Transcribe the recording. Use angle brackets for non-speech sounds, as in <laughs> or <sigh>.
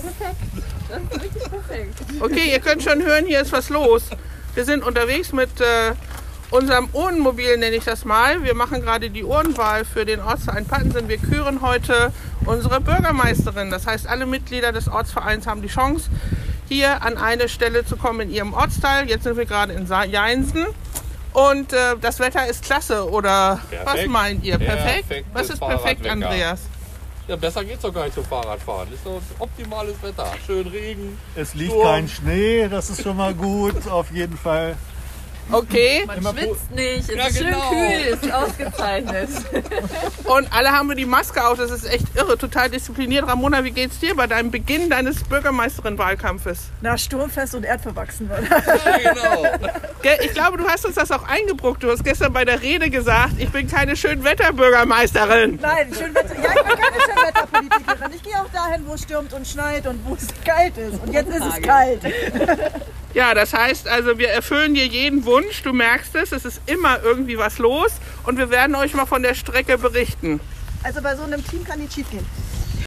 Perfekt. Das ist richtig perfekt. Okay, ihr könnt schon hören, hier ist was los. Wir sind unterwegs mit äh, unserem Urnenmobil, nenne ich das mal. Wir machen gerade die Urnenwahl für den Ortsverein Pattensen. Wir küren heute unsere Bürgermeisterin. Das heißt, alle Mitglieder des Ortsvereins haben die Chance, hier an eine Stelle zu kommen in ihrem Ortsteil. Jetzt sind wir gerade in Jeinsen. Und äh, das Wetter ist klasse, oder was Perfekt. meint ihr? Perfekt? Perfektes Was ist perfekt. Andreas? Ja, besser geht's doch gar nicht zum Fahrradfahren. Ist doch optimales Wetter. Schön Regen. Es liegt Sturm. kein Schnee, das ist schon mal gut, auf jeden Fall. Okay, Man Immer schwitzt nicht, es Ja, ist genau. schön kühl, ist ausgezeichnet. <laughs> und alle haben wir die Maske auf. Das ist echt irre, total diszipliniert. Ramona, wie geht's dir bei deinem Beginn deines Bürgermeisterin-Wahlkampfes? Na, sturmfest und erdverwachsen. Ja, genau. <laughs> Ich glaube, du hast uns das auch eingebrockt. Du hast gestern bei der Rede gesagt, ich bin keine Schönwetterbürgermeisterin. Nein, Schönwetter, ja, ich bin keine Schönwetterpolitikerin. Ich gehe auch dahin, wo es stürmt und schneit und wo es kalt ist. Und jetzt ist es kalt. <laughs> Ja, das heißt also, wir erfüllen dir jeden Wunsch. Du merkst es, es ist immer irgendwie was los. Und wir werden euch mal von der Strecke berichten. Also bei so einem Team kann nicht schief gehen.